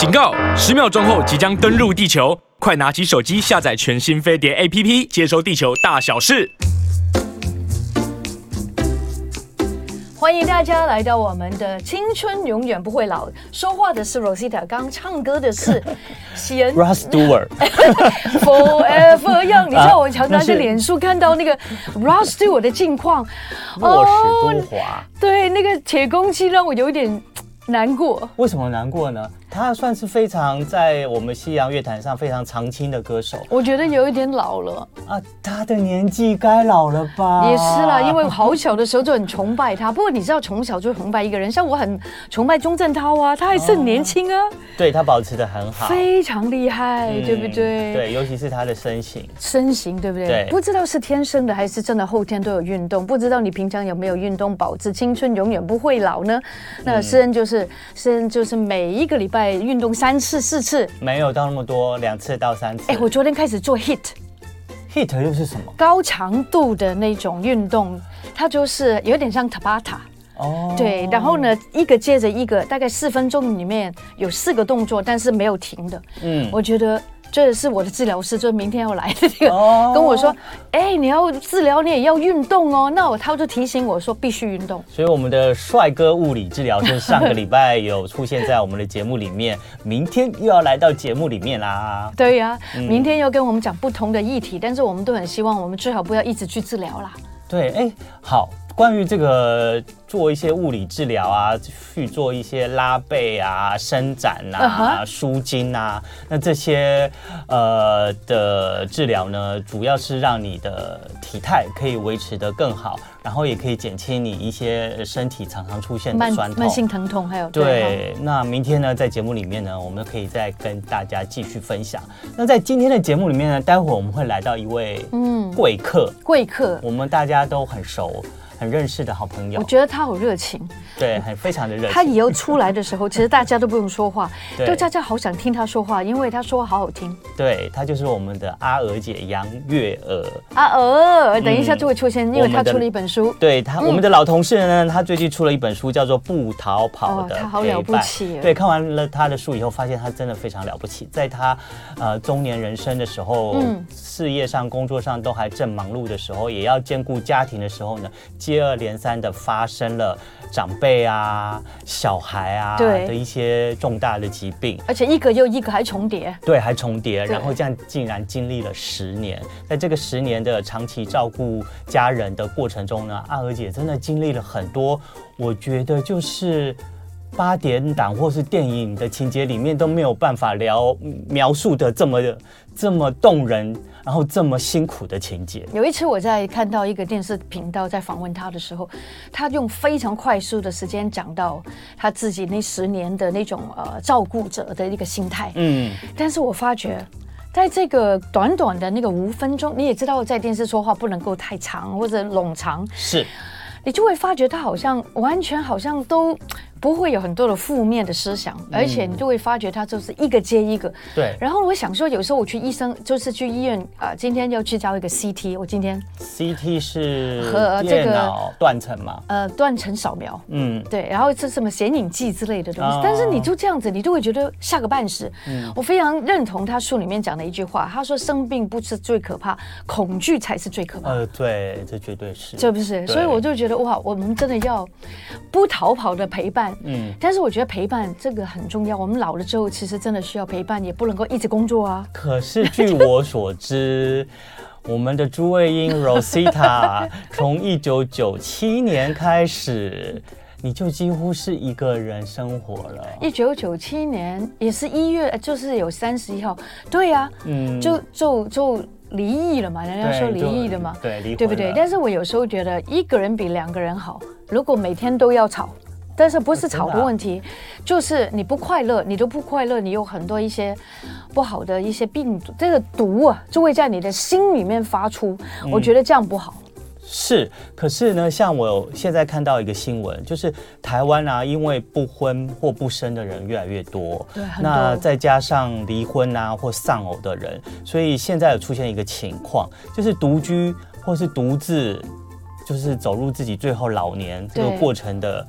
警告！十秒钟后即将登陆地球，快拿起手机下载全新飞碟 APP，接收地球大小事。欢迎大家来到我们的青春永远不会老。说话的是 Rosita，刚刚唱歌的是 西恩。Rod Stewart，Forever Young。你知道我常常在脸书看到那个 Rod Stewart 的近况，若石都华。对，那个铁公鸡让我有点难过。为什么难过呢？他算是非常在我们西洋乐坛上非常常青的歌手，我觉得有一点老了啊，他的年纪该老了吧？也是啦，因为好小的时候就很崇拜他。不过你知道，从小就崇拜一个人，像我很崇拜钟镇涛啊，他还是很年轻啊，哦、对他保持的很好，非常厉害，嗯、对不对？对，尤其是他的身形，身形对不对？对，不知道是天生的还是真的后天都有运动，不知道你平常有没有运动，保持青春永远不会老呢？那诗恩就是诗恩就是每一个礼拜运动三。次四次没有到那么多，两次到三次。哎，我昨天开始做 HIIT，HIIT 又是什么？高强度的那种运动，它就是有点像 Tabata 哦。对，然后呢，一个接着一个，大概四分钟里面有四个动作，但是没有停的。嗯，我觉得。这是我的治疗师，就明天要来的这个，oh. 跟我说，哎，你要治疗，你也要运动哦。那我他就提醒我说，必须运动。所以我们的帅哥物理治疗师上个礼拜有出现在我们的节目里面，明天又要来到节目里面啦。对呀、啊，嗯、明天要跟我们讲不同的议题，但是我们都很希望我们最好不要一直去治疗啦。对，哎，好。关于这个做一些物理治疗啊，去做一些拉背啊、伸展啊、舒筋啊，那这些呃的治疗呢，主要是让你的体态可以维持得更好，然后也可以减轻你一些身体常常出现的酸痛、慢性疼痛，还有对。对，那明天呢，在节目里面呢，我们可以再跟大家继续分享。那在今天的节目里面呢，待会儿我们会来到一位嗯贵客，贵客，我们大家都很熟。很认识的好朋友，我觉得他好热情，对，很非常的热情。他以后出来的时候，其实大家都不用说话，对都大家好想听他说话，因为他说话好好听。对，他就是我们的阿娥姐杨月娥。阿娥，等一下就会出现，嗯、因为他出了一本书。对他，我们的老同事呢，他最近出了一本书，叫做《不逃跑的》。哦，他好了不起。对，看完了他的书以后，发现他真的非常了不起。在他呃中年人生的时候，嗯、事业上、工作上都还正忙碌的时候，也要兼顾家庭的时候呢。接二连三的发生了长辈啊、小孩啊的一些重大的疾病，而且一个又一个还重叠，对，还重叠，然后这样竟然经历了十年，在这个十年的长期照顾家人的过程中呢，阿娥姐真的经历了很多，我觉得就是八点档或是电影的情节里面都没有办法聊描述的这么这么动人。然后这么辛苦的情节，有一次我在看到一个电视频道在访问他的时候，他用非常快速的时间讲到他自己那十年的那种呃照顾者的一个心态。嗯，但是我发觉，在这个短短的那个五分钟，你也知道在电视说话不能够太长或者冗长，是，你就会发觉他好像完全好像都。不会有很多的负面的思想，而且你就会发觉它就是一个接一个。对。然后我想说，有时候我去医生，就是去医院啊、呃，今天要去交一个 CT，我今天 CT 是和这个断层嘛？呃，断层扫描。嗯，对。然后是什么显影剂之类的东西，哦、但是你就这样子，你就会觉得吓个半死。嗯。我非常认同他书里面讲的一句话，他说：“生病不是最可怕，恐惧才是最可怕。”呃，对，这绝对是。是不是？所以我就觉得哇，我们真的要不逃跑的陪伴。嗯，但是我觉得陪伴这个很重要。我们老了之后，其实真的需要陪伴，也不能够一直工作啊。可是据我所知，我们的朱卫英 Rosita 从一九九七年开始，你就几乎是一个人生活了。一九九七年也是一月，就是有三十一号，对呀、啊，嗯，就就就离异了嘛，人家说离异的嘛，对，离，对不对？但是我有时候觉得一个人比两个人好。如果每天都要吵。但是不是吵的问题，就是你不快乐，你都不快乐，你有很多一些不好的一些病毒，这个毒啊就会在你的心里面发出。我觉得这样不好。是，可是呢，像我现在看到一个新闻，就是台湾啊，因为不婚或不生的人越来越多，对，那再加上离婚啊或丧偶的人，所以现在有出现一个情况，就是独居或是独自，就是走入自己最后老年这个过程的。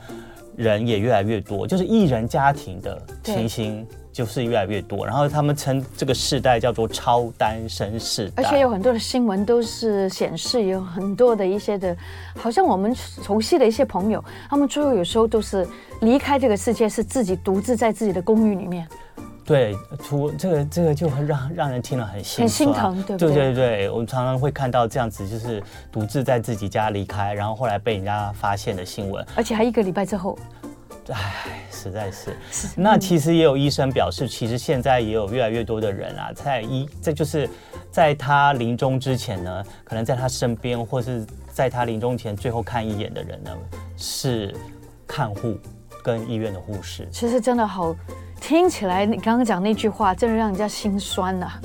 人也越来越多，就是艺人家庭的情形就是越来越多，然后他们称这个世代叫做超单身世代，而且有很多的新闻都是显示有很多的一些的，好像我们熟悉的一些朋友，他们最后有时候都是离开这个世界，是自己独自在自己的公寓里面。对，出这个这个就很让让人听了很心很心疼，对不对？对对对，我们常常会看到这样子，就是独自在自己家离开，然后后来被人家发现的新闻，而且还一个礼拜之后。唉，实在是。那其实也有医生表示，其实现在也有越来越多的人啊，在医，这就是在他临终之前呢，可能在他身边，或是在他临终前最后看一眼的人呢，是看护跟医院的护士。其实真的好，听起来你刚刚讲那句话，真的让人家心酸呐、啊。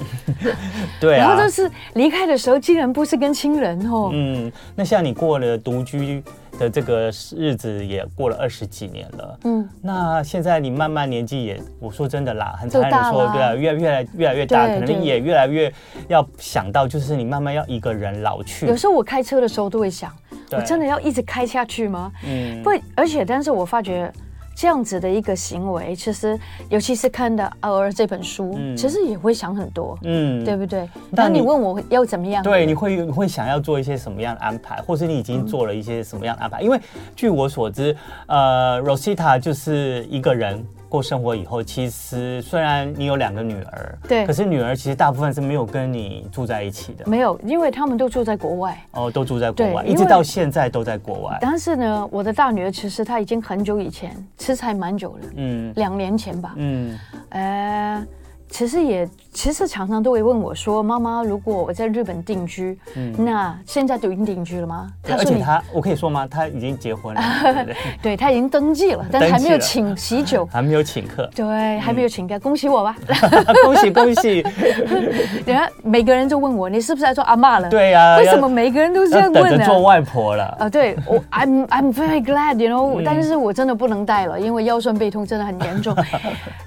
对啊。然后就是离开的时候，竟然不是跟亲人哦。嗯，那像你过了独居。的这个日子也过了二十几年了，嗯，那现在你慢慢年纪也，我说真的啦，很残忍的说，对啊，越越来越来越大，可能也越来越要想到，就是你慢慢要一个人老去。有时候我开车的时候都会想，我真的要一直开下去吗？嗯，不，而且但是我发觉。这样子的一个行为，其实尤其是看的《傲儿》这本书，嗯，其实也会想很多，嗯，对不对？那你，你问我要怎么样？对，你会你会想要做一些什么样的安排，或是你已经做了一些什么样的安排？嗯，因为据我所知，呃，Rosita 就是一个人。过生活以后，其实虽然你有两个女儿，对，可是女儿其实大部分是没有跟你住在一起的。没有，因为他们都住在国外。哦，都住在国外，一直到现在都在国外。但是呢，我的大女儿其实她已经很久以前，其实还蛮久了，嗯，两年前吧，嗯，呃。其实也，其实常常都会问我说：“妈妈，如果我在日本定居，嗯，那现在都已经定居了吗？”他说：“而且他，我可以说吗？他已经结婚了，对他已经登记了，但是还没有请喜酒，还没有请客，对，还没有请客，恭喜我吧！恭 喜恭喜！等下每个人都问我，你是不是在做阿妈了？对呀，为什么每个人都这样问呢？做外婆了啊？对，我 I'm I'm very glad，you know，但是我真的不能带了，因为腰酸背痛真的很严重。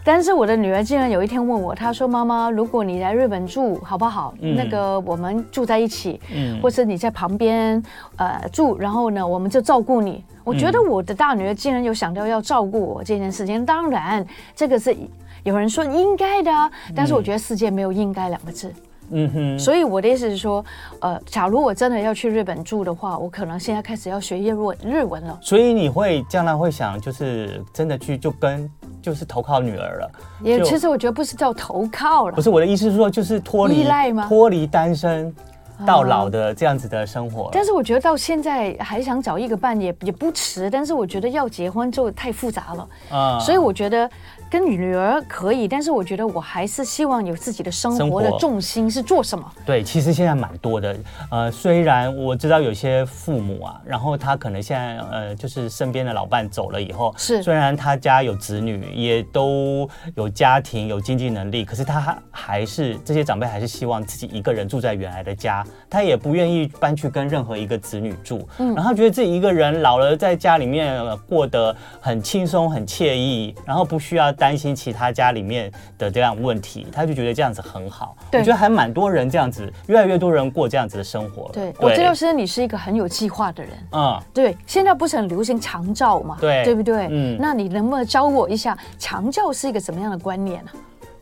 但是我的女儿竟然有一天问我，她说：“妈妈。”如果你来日本住，好不好？嗯、那个我们住在一起，嗯，或是你在旁边呃住，然后呢，我们就照顾你。我觉得我的大女儿竟然有想到要照顾我这件事情，当然这个是有人说应该的，但是我觉得世界没有应该两个字。嗯哼，所以我的意思是说，呃，假如我真的要去日本住的话，我可能现在开始要学日文日文了。所以你会将来会想，就是真的去就跟就是投靠女儿了。也其实我觉得不是叫投靠了，不是我的意思是说，就是脱离依赖吗？脱离单身到老的这样子的生活。但是我觉得到现在还想找一个伴也也不迟，但是我觉得要结婚就太复杂了啊，所以我觉得。跟女儿可以，但是我觉得我还是希望有自己的生活的重心是做什么？对，其实现在蛮多的。呃，虽然我知道有些父母啊，然后他可能现在呃，就是身边的老伴走了以后，是虽然他家有子女，也都有家庭有经济能力，可是他还是这些长辈还是希望自己一个人住在原来的家，他也不愿意搬去跟任何一个子女住。嗯，然后他觉得自己一个人老了在家里面过得很轻松很惬意，然后不需要。担心其他家里面的这样问题，他就觉得这样子很好。对，我觉得还蛮多人这样子，越来越多人过这样子的生活。对，对我知道是你是一个很有计划的人。嗯，对，现在不是很流行长照嘛？对，对不对？嗯，那你能不能教我一下长照是一个什么样的观念呢？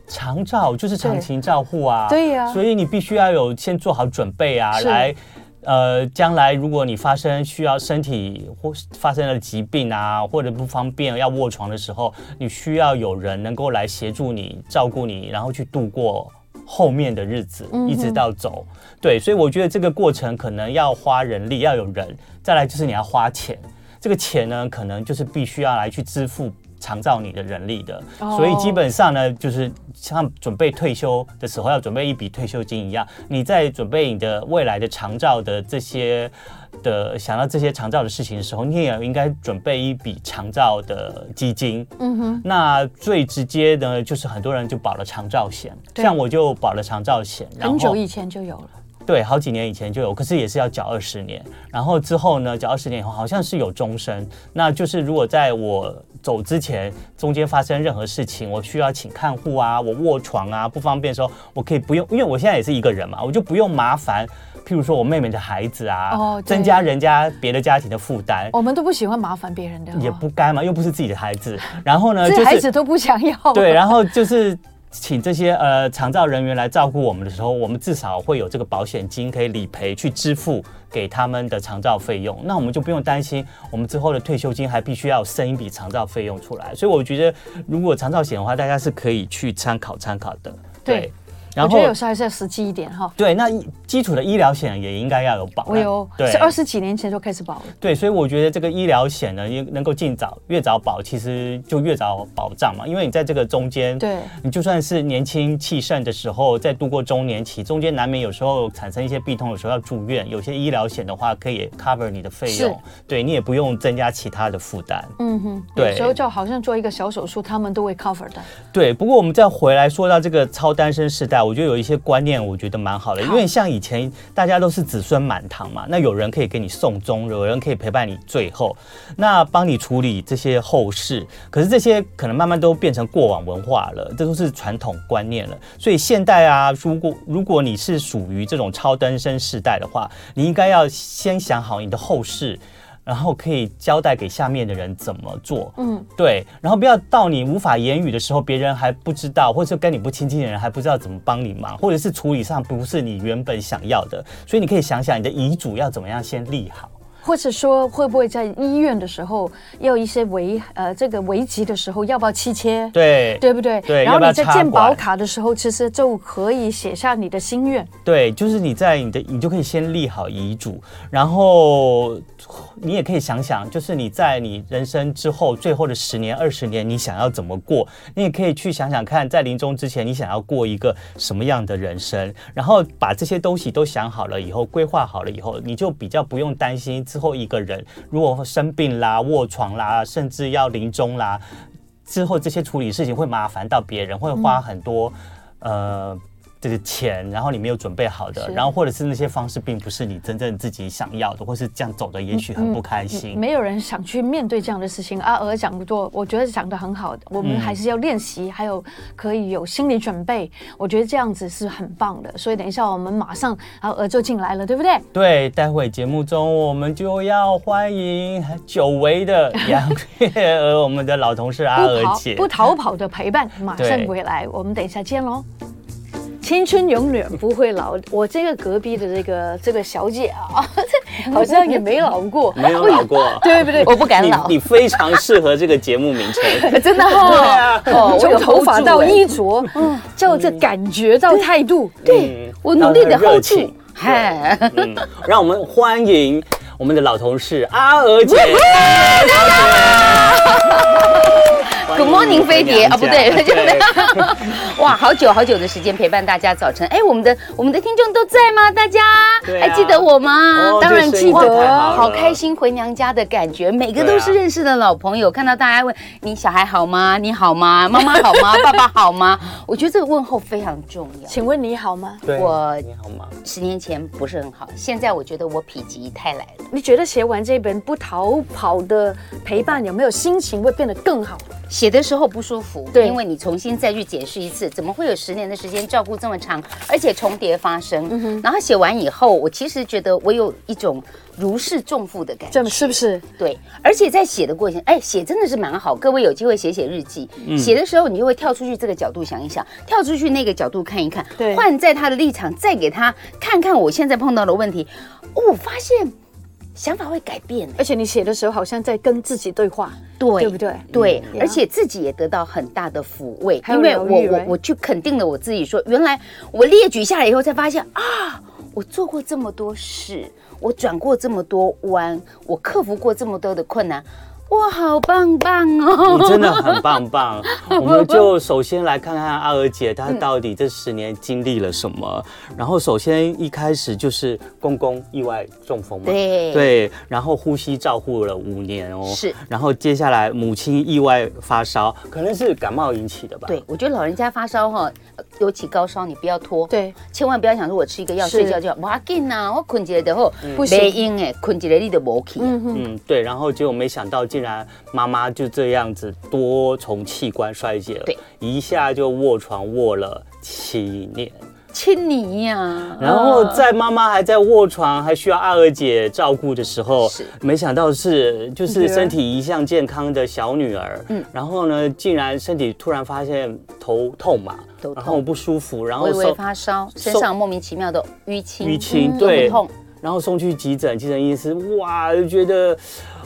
长照就是长情照护啊。对呀，所以你必须要有先做好准备啊，来。呃，将来如果你发生需要身体或发生了疾病啊，或者不方便要卧床的时候，你需要有人能够来协助你、照顾你，然后去度过后面的日子，一直到走。嗯、对，所以我觉得这个过程可能要花人力，要有人。再来就是你要花钱，这个钱呢，可能就是必须要来去支付。长照你的人力的，所以基本上呢，就是像准备退休的时候要准备一笔退休金一样，你在准备你的未来的长照的这些的想到这些长照的事情的时候，你也应该准备一笔长照的基金。嗯哼，那最直接的就是很多人就保了长照险，像我就保了长照险，很久以前就有了。对，好几年以前就有，可是也是要缴二十年。然后之后呢，缴二十年以后好像是有终身，那就是如果在我走之前中间发生任何事情，我需要请看护啊，我卧床啊不方便的时候，我可以不用，因为我现在也是一个人嘛，我就不用麻烦。譬如说我妹妹的孩子啊，哦、增加人家别的家庭的负担。我们都不喜欢麻烦别人的，也不该嘛，又不是自己的孩子。然后呢，这孩子都不想要。对，然后就是请这些呃长照人员来照顾我们的时候，我们至少会有这个保险金可以理赔去支付给他们的长照费用。那我们就不用担心，我们之后的退休金还必须要生一笔长照费用出来。所以我觉得，如果长照险的话，大家是可以去参考参考的。对。对我觉得有时候还是要实际一点哈。对，那基础的医疗险也应该要有保。我有，对，是二十几年前就开始保了。对，所以我觉得这个医疗险呢，也能够尽早越早保，其实就越早保障嘛。因为你在这个中间，对，你就算是年轻气盛的时候，在度过中年期，中间难免有时候产生一些病痛有时候要住院，有些医疗险的话可以 cover 你的费用，对你也不用增加其他的负担。嗯哼，对，有时候就好像做一个小手术，他们都会 cover 的。对，不过我们再回来说到这个超单身时代，我觉得有一些观念。我觉得蛮好的，因为像以前大家都是子孙满堂嘛，那有人可以给你送终，有人可以陪伴你最后，那帮你处理这些后事。可是这些可能慢慢都变成过往文化了，这都是传统观念了。所以现代啊，如果如果你是属于这种超单身世代的话，你应该要先想好你的后事。然后可以交代给下面的人怎么做，嗯，对，然后不要到你无法言语的时候，别人还不知道，或者是跟你不亲近的人还不知道怎么帮你忙，或者是处理上不是你原本想要的，所以你可以想想你的遗嘱要怎么样先立好。或者说会不会在医院的时候要一些危呃这个危急的时候要不要气切？对，对不对？对。然后你在健保卡的时候，其实就可以写下你的心愿。对，就是你在你的你就可以先立好遗嘱，然后你也可以想想，就是你在你人生之后最后的十年二十年，你想要怎么过？你也可以去想想看，在临终之前你想要过一个什么样的人生，然后把这些东西都想好了以后，规划好了以后，你就比较不用担心。之后一个人如果生病啦、卧床啦，甚至要临终啦，之后这些处理事情会麻烦到别人，会花很多，呃。这个钱，然后你没有准备好的，然后或者是那些方式并不是你真正自己想要的，或是这样走的，也许很不开心。嗯嗯、没有人想去面对这样的事情。阿娥讲不多，我觉得讲的很好的。我们还是要练习，还有可以有心理准备。我觉得这样子是很棒的。所以等一下我们马上阿娥就进来了，对不对？对，待会节目中我们就要欢迎久违的杨月娥，我们的老同事阿娥姐，不逃跑的陪伴，马上回来。我们等一下见喽。青春永远不会老。我这个隔壁的这个这个小姐啊，好像也没老过，没有老过，对不对？我不敢老。你，非常适合这个节目名称，真的哈。哦，从头发到衣着，嗯，叫这感觉到态度，对我努力的 hold 住。嗨，让我们欢迎我们的老同事阿娥姐。Good morning，飞碟啊，不对，对 哇，好久好久的时间陪伴大家早晨。哎，我们的我们的听众都在吗？大家还记得我吗？哦、当然记得，好开心回娘家的感觉。每个都是认识的老朋友，看到大家问你小孩好吗？你好吗？妈妈好吗？爸爸好吗？我觉得这个问候非常重要。请问你好吗？对，我你好吗？十年前不是很好，现在我觉得我否极泰来了。你觉得写完这本不逃跑的陪伴，有没有心情会变得更好？写的时候不舒服，对，因为你重新再去解释一次，怎么会有十年的时间照顾这么长，而且重叠发生。嗯，然后写完以后，我其实觉得我有一种如释重负的感觉，这是不是？对，而且在写的过程，哎，写真的是蛮好。各位有机会写写日记，嗯、写的时候你就会跳出去这个角度想一想，跳出去那个角度看一看，对，换在他的立场，再给他看看我现在碰到的问题，哦，我发现。想法会改变，而且你写的时候好像在跟自己对话，对，对不对？对，嗯、而且自己也得到很大的抚慰，因为我我我去肯定了我自己说，说原来我列举下来以后才发现啊，我做过这么多事，我转过这么多弯，我克服过这么多的困难。哇，好棒棒哦！你真的很棒棒。我们就首先来看看阿娥姐她到底这十年经历了什么。嗯、然后首先一开始就是公公意外中风嘛，对对，然后呼吸照护了五年哦，是。然后接下来母亲意外发烧，可能是感冒引起的吧？对，我觉得老人家发烧哈，尤其高烧，你不要拖，对，千万不要想说我吃一个药睡觉就好，哇紧呐，我困起来的后不行，哎，困起来你就没气。嗯，对，然后结果没想到，竟然妈妈就这样子多重器官衰竭了，对，一下就卧床卧了七年。亲你呀！然后在妈妈还在卧床，还需要阿娥姐照顾的时候，是没想到是就是身体一向健康的小女儿，嗯，然后呢，竟然身体突然发现头痛嘛，头痛，然后不舒服，然后微微发烧，身上莫名其妙的淤青，淤青，对，痛，然后送去急诊，急诊医师哇就觉得。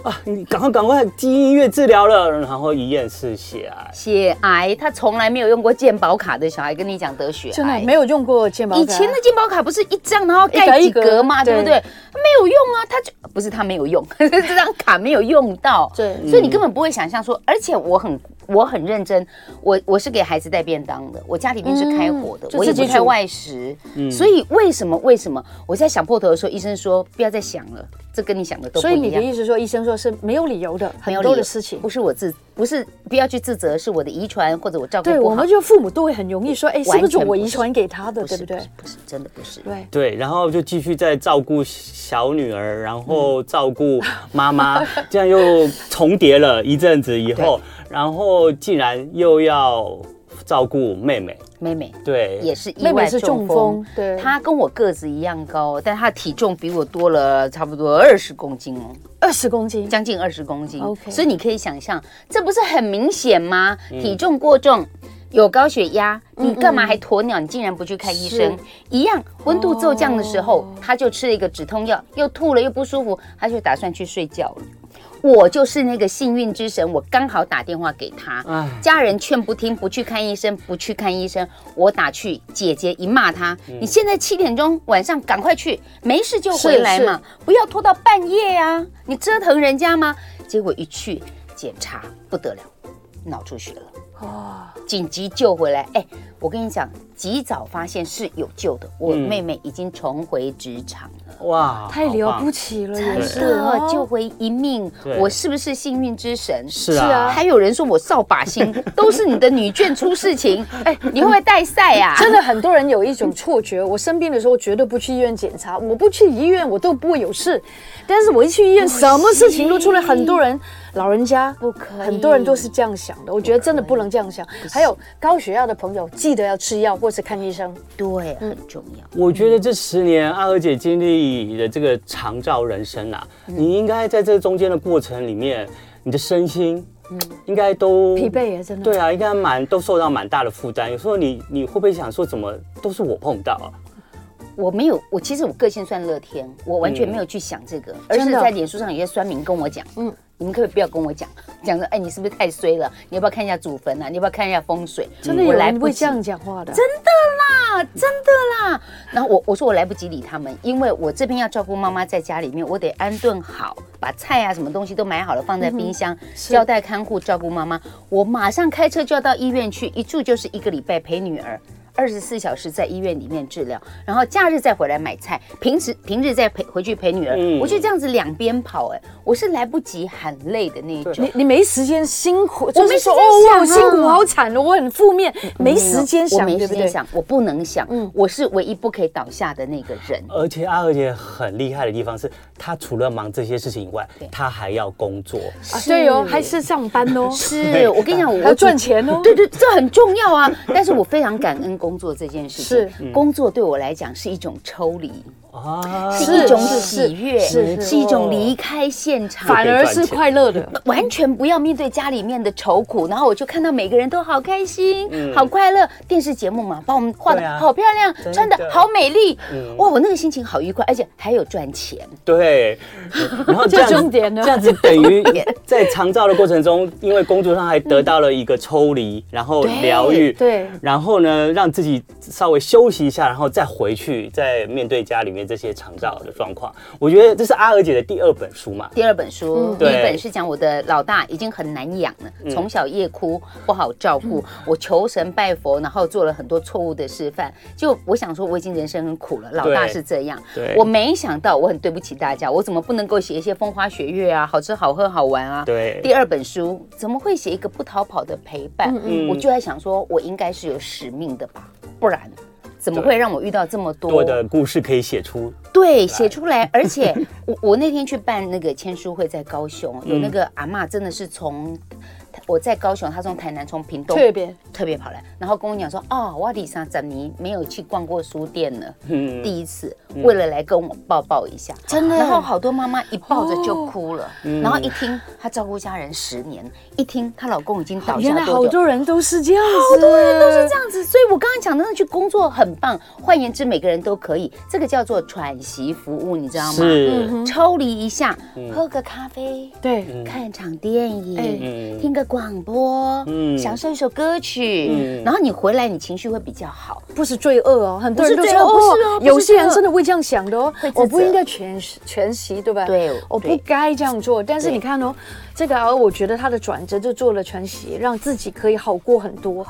啊！你赶快赶快进医院治疗了，然后一验是血癌。血癌，他从来没有用过健保卡的小孩跟你讲得血癌，真的没有用过健保卡。以前的健保卡不是一张然后盖几格吗？对不对？没有用啊，他就不是他没有用，这张卡没有用到。对，所以你根本不会想象说，而且我很我很认真，我我是给孩子带便当的，我家里面是开火的，我也不开外食。嗯，所以为什么为什么我在想破头的时候，医生说不要再想了。这跟你想的都不一样。所以你的意思说，医生说是没有理由的，很多的事情不是我自，不是不要去自责，是我的遗传或者我照顾不好。对，我们就父母都会很容易说，哎，是不是我遗传给他的，对不对？不是，真的不是。对对，然后就继续在照顾小女儿，然后照顾妈妈，这样又重叠了一阵子以后，然后竟然又要。照顾妹妹，妹妹对，也是意外中风。对，她跟我个子一样高，但她体重比我多了差不多二十公斤哦，二十公斤，将近二十公斤。OK，所以你可以想象，这不是很明显吗？体重过重，有高血压，你干嘛还鸵鸟？你竟然不去看医生？一样，温度骤降的时候，他就吃了一个止痛药，又吐了又不舒服，他就打算去睡觉了。我就是那个幸运之神，我刚好打电话给他，家人劝不听，不去看医生，不去看医生，我打去，姐姐一骂他，你现在七点钟晚上赶快去，没事就回来嘛，不要拖到半夜啊，你折腾人家吗？结果一去检查不得了，脑出血了，哦，紧急救回来，哎。我跟你讲，及早发现是有救的。我妹妹已经重回职场了，哇，太了不起了，也是救回一命。我是不是幸运之神？是啊，还有人说我扫把星，都是你的女眷出事情。哎，你会不会带赛啊？真的很多人有一种错觉，我生病的时候绝对不去医院检查，我不去医院我都不会有事。但是我一去医院，什么事情都出来。很多人老人家不可以，很多人都是这样想的。我觉得真的不能这样想。还有高血压的朋友，记得要吃药或是看医生，对，很重要。我觉得这十年阿娥姐经历的这个长照人生啊，你应该在这中间的过程里面，你的身心，嗯，应该都疲惫也真的。对啊，应该蛮都受到蛮大的负担。有时候你你会不会想说，怎么都是我碰到啊？我没有，我其实我个性算乐天，我完全没有去想这个，而是在脸书上有些酸民跟我讲，嗯。你们可不可以不要跟我讲，讲说，哎，你是不是太衰了？你要不要看一下祖坟啊？你要不要看一下风水？真的有不会这样讲话的？真的啦，真的啦。然后我我说我来不及理他们，因为我这边要照顾妈妈在家里面，我得安顿好，把菜啊什么东西都买好了放在冰箱，交代看护照顾妈妈。我马上开车就要到医院去，一住就是一个礼拜陪女儿。二十四小时在医院里面治疗，然后假日再回来买菜，平时平日再陪回去陪女儿，嗯、我就这样子两边跑，哎，我是来不及喊累的那一种。你你没时间辛苦，我没说哦，我辛苦好惨哦，我很负面，没时间想，我没时间想，我不能想，嗯，我是唯一不可以倒下的那个人。而且阿娥姐很厉害的地方是，她除了忙这些事情以外，她还要工作，对哦，还是上班哦。是我跟你讲，我要赚钱哦，对对，这很重要啊。但是我非常感恩。工作这件事情，是工作对我来讲是一种抽离。啊，是一种喜悦，是是。一种离开现场，反而是快乐的，完全不要面对家里面的愁苦，然后我就看到每个人都好开心，好快乐。电视节目嘛，把我们画的好漂亮，穿的好美丽，哇，我那个心情好愉快，而且还有赚钱。对，然后这样子，这样子等于在长照的过程中，因为工作上还得到了一个抽离，然后疗愈，对，然后呢，让自己稍微休息一下，然后再回去，再面对家里面。这些长照的状况，我觉得这是阿娥姐的第二本书嘛。第二本书，第一本是讲我的老大已经很难养了，从小夜哭，不好照顾。我求神拜佛，然后做了很多错误的示范。就我想说，我已经人生很苦了，老大是这样。我没想到，我很对不起大家，我怎么不能够写一些风花雪月啊，好吃好喝好玩啊？对。第二本书怎么会写一个不逃跑的陪伴？我就在想说，我应该是有使命的吧。不然怎么会让我遇到这么多多的故事可以写出？对，写出来。而且我我那天去办那个签书会，在高雄，有那个阿嬷，真的是从。我在高雄，他从台南从屏东特别特别跑来，然后跟我讲说：“哦，我里莎怎尼没有去逛过书店呢？嗯，第一次为了来跟我抱抱一下，真的。然后好多妈妈一抱着就哭了，然后一听她照顾家人十年，一听她老公已经倒下，原来好多人都是这样子，好多人都是这样子。所以我刚刚讲的那句工作很棒，换言之，每个人都可以，这个叫做喘息服务，你知道吗？是，抽离一下，喝个咖啡，对，看场电影，听个。广播，嗯，享受一首歌曲，嗯，然后你回来，你情绪会比较好，不是罪恶哦，很多人都说哦，有些人真的会这样想的哦，我不应该全全息，对吧？对，我不该这样做。但是你看哦，这个而我觉得他的转折就做了全息，让自己可以好过很多。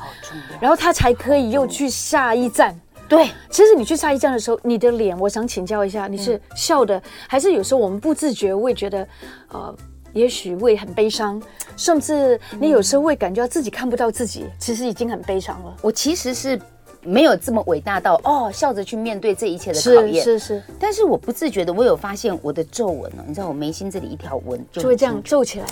然后他才可以又去下一站。对，其实你去下一站的时候，你的脸，我想请教一下，你是笑的，还是有时候我们不自觉会觉得，呃。也许会很悲伤，甚至你有时候会感觉到自己看不到自己，其实已经很悲伤了。我其实是没有这么伟大到哦，笑着去面对这一切的考验。是是是，但是我不自觉的，我有发现我的皱纹呢，你知道我眉心这里一条纹就会这样皱起来。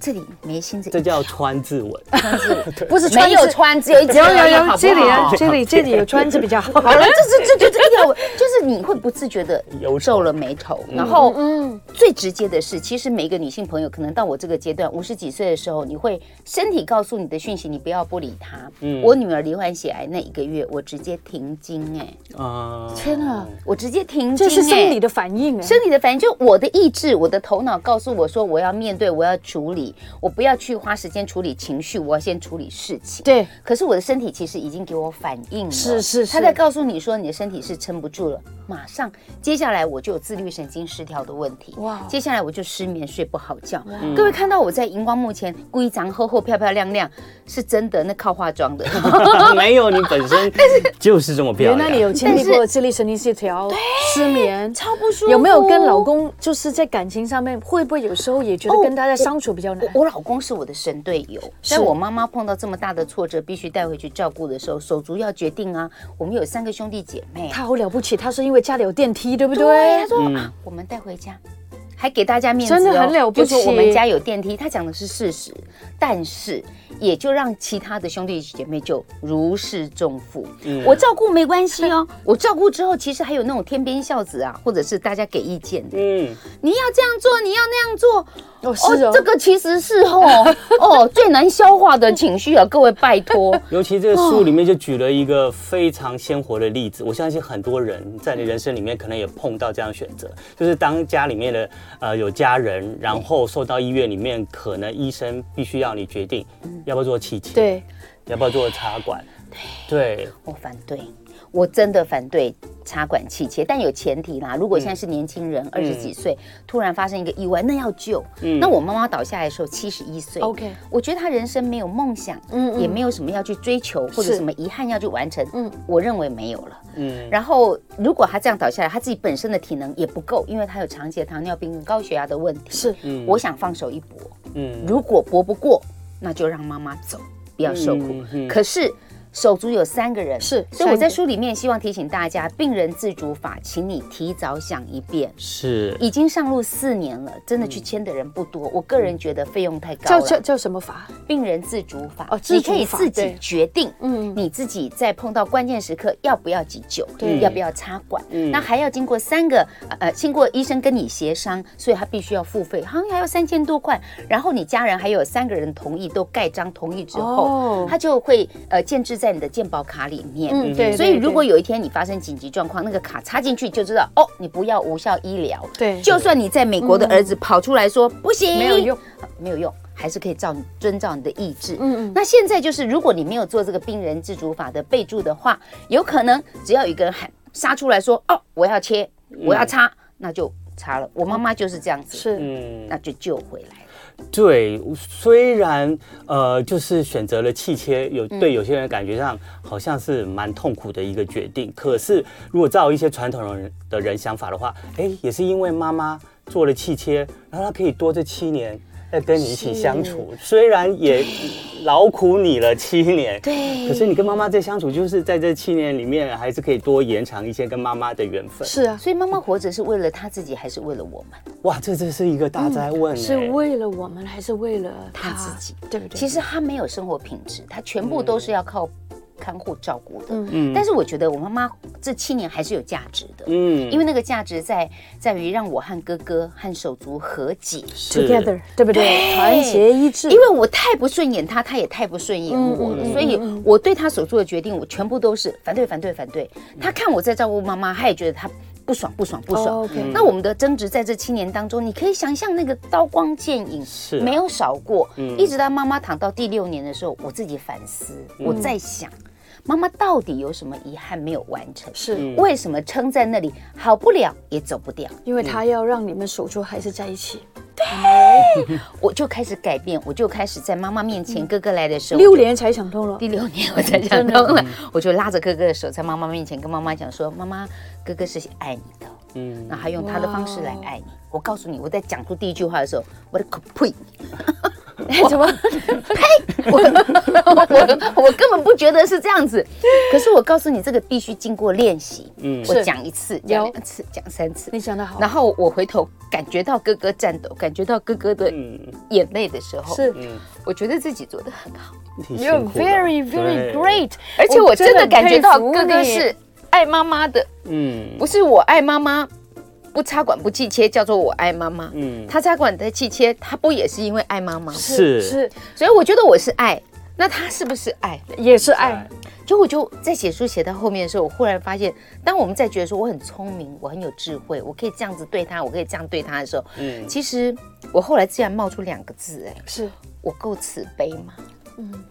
这里眉心这这叫川字纹，川字不是没有川，只有一条。有有有，这里啊，这里这里有川字比较好。好了，这这这这这一条纹，就是你会不自觉的皱了眉头，然后嗯，最直接的是，其实每一个女性朋友，可能到我这个阶段五十几岁的时候，你会身体告诉你的讯息，你不要不理她。嗯，我女儿罹患血癌那一个月，我直接停经哎，啊，天哪，我直接停经，这是生理的反应，生理的反应，就我的意志，我的头脑告诉我说，我要面对，我要处理。我不要去花时间处理情绪，我要先处理事情。对，可是我的身体其实已经给我反应了，是是是，他在告诉你说你的身体是撑不住了，马上接下来我就有自律神经失调的问题。哇，接下来我就失眠睡不好觉。各位看到我在荧光幕前故意长厚厚漂漂亮亮，是真的，那靠化妆的。没有，你本身就是这么漂亮。原来你有经历过自律神经失调、失眠，超不舒服。有没有跟老公就是在感情上面会不会有时候也觉得跟大家相处比较难？我老公是我的神队友，在我妈妈碰到这么大的挫折，必须带回去照顾的时候，手足要决定啊。我们有三个兄弟姐妹，他好了不起，他是因为家里有电梯，对不对？他说啊，我们带回家，还给大家面子，真的很了不起。就说我们家有电梯，他讲的是事实，但是。也就让其他的兄弟姐妹就如释重负。嗯，我照顾没关系哦，我照顾之后，其实还有那种天边孝子啊，或者是大家给意见的。嗯，你要这样做，你要那样做。哦，是哦，这个其实是哦 哦最难消化的情绪啊，各位拜托。尤其这个书里面就举了一个非常鲜活的例子，我相信很多人在你人生里面可能也碰到这样选择，就是当家里面的呃有家人，然后送到医院里面，可能医生必须要你决定。要不要做气切？对，要不要做插管？对，对我反对，我真的反对。插管气切，但有前提啦。如果现在是年轻人，二十几岁，突然发生一个意外，那要救。那我妈妈倒下来的时候七十一岁。OK，我觉得她人生没有梦想，嗯，也没有什么要去追求或者什么遗憾要去完成。嗯，我认为没有了。嗯，然后如果她这样倒下来，她自己本身的体能也不够，因为她有长期的糖尿病跟高血压的问题。是，嗯，我想放手一搏。嗯，如果搏不过，那就让妈妈走，不要受苦。可是。手足有三个人，是，所以我在书里面希望提醒大家，病人自主法，请你提早想一遍。是，已经上路四年了，真的去签的人不多。我个人觉得费用太高了。叫叫叫什么法？病人自主法。哦，你可以自己决定，嗯，你自己在碰到关键时刻要不要急救，对，要不要插管，嗯，那还要经过三个呃，经过医生跟你协商，所以他必须要付费，好像还要三千多块。然后你家人还有三个人同意，都盖章同意之后，他就会呃建置在你的健保卡里面，嗯，对。所以如果有一天你发生紧急状况，那个卡插进去就知道，哦，你不要无效医疗。对，就算你在美国的儿子跑出来说不行，没有用，没有用，还是可以照你遵照你的意志。嗯嗯。那现在就是，如果你没有做这个病人自主法的备注的话，有可能只要有一个人喊杀出来说，哦，我要切，我要插，那就插了。我妈妈就是这样子，是，嗯，那就救回来。对，虽然呃，就是选择了气切，有对有些人感觉上好像是蛮痛苦的一个决定。可是如果照一些传统的人的人想法的话，哎，也是因为妈妈做了气切，然后她可以多这七年要跟你一起相处，虽然也劳苦你了七年，对，可是你跟妈妈在相处，就是在这七年里面，还是可以多延长一些跟妈妈的缘分。是啊，所以妈妈活着是为了她自己，还是为了我们？哇，这这是一个大灾问，是为了我们，还是为了她自己？对不对？其实她没有生活品质，她全部都是要靠。看护照顾的，嗯，但是我觉得我妈妈这七年还是有价值的，嗯，因为那个价值在在于让我和哥哥和手足和解，together，对不对？团结一致。因为我太不顺眼他，他也太不顺眼我了，所以我对他所做的决定，我全部都是反对，反对，反对。他看我在照顾妈妈，他也觉得他不爽，不爽，不爽。那我们的争执在这七年当中，你可以想象那个刀光剑影是。没有少过，一直到妈妈躺到第六年的时候，我自己反思，我在想。妈妈到底有什么遗憾没有完成？是为什么撑在那里好不了也走不掉？因为他要让你们守住还是在一起。对，我就开始改变，我就开始在妈妈面前，哥哥来的时候，六年才想通了。第六年我才想通了，我就拉着哥哥的手，在妈妈面前跟妈妈讲说：“妈妈，哥哥是爱你的，嗯，那他用他的方式来爱你。我告诉你，我在讲出第一句话的时候，我的口呸。” 怎么？呸！我 我我根本不觉得是这样子。可是我告诉你，这个必须经过练习。嗯，我讲一次，讲两次，讲三次。你讲的好。然后我回头感觉到哥哥颤抖，感觉到哥哥的眼泪的时候，是，我觉得自己做的很好。You're very very great。而且我真的感觉到哥哥是爱妈妈的。嗯，不是我爱妈妈。不插管不气切，叫做我爱妈妈。嗯，他插管的气切，他不也是因为爱妈妈？是是，所以我觉得我是爱，那他是不是爱？也是爱。就我就在写书写到后面的时候，我忽然发现，当我们在觉得说我很聪明，我很有智慧，我可以这样子对他，我可以这样对他的时候，嗯，其实我后来自然冒出两个字，哎，是我够慈悲吗？嗯。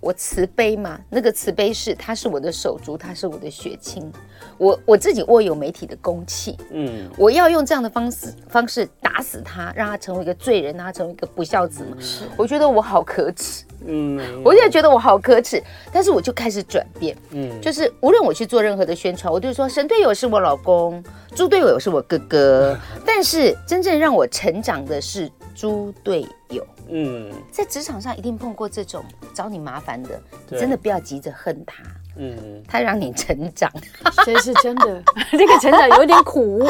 我慈悲嘛，那个慈悲是他是我的手足，他是我的血亲，我我自己握有媒体的公器，嗯，我要用这样的方式方式打死他，让他成为一个罪人，让他成为一个不孝子嘛。是，我觉得我好可耻，嗯，我现在觉得我好可耻，但是我就开始转变，嗯，就是无论我去做任何的宣传，我就说神队友是我老公，猪队友是我哥哥，但是真正让我成长的是猪队友。嗯，在职场上一定碰过这种找你麻烦的，对真的不要急着恨他。嗯，它让你成长，这是真的。这个成长有点苦，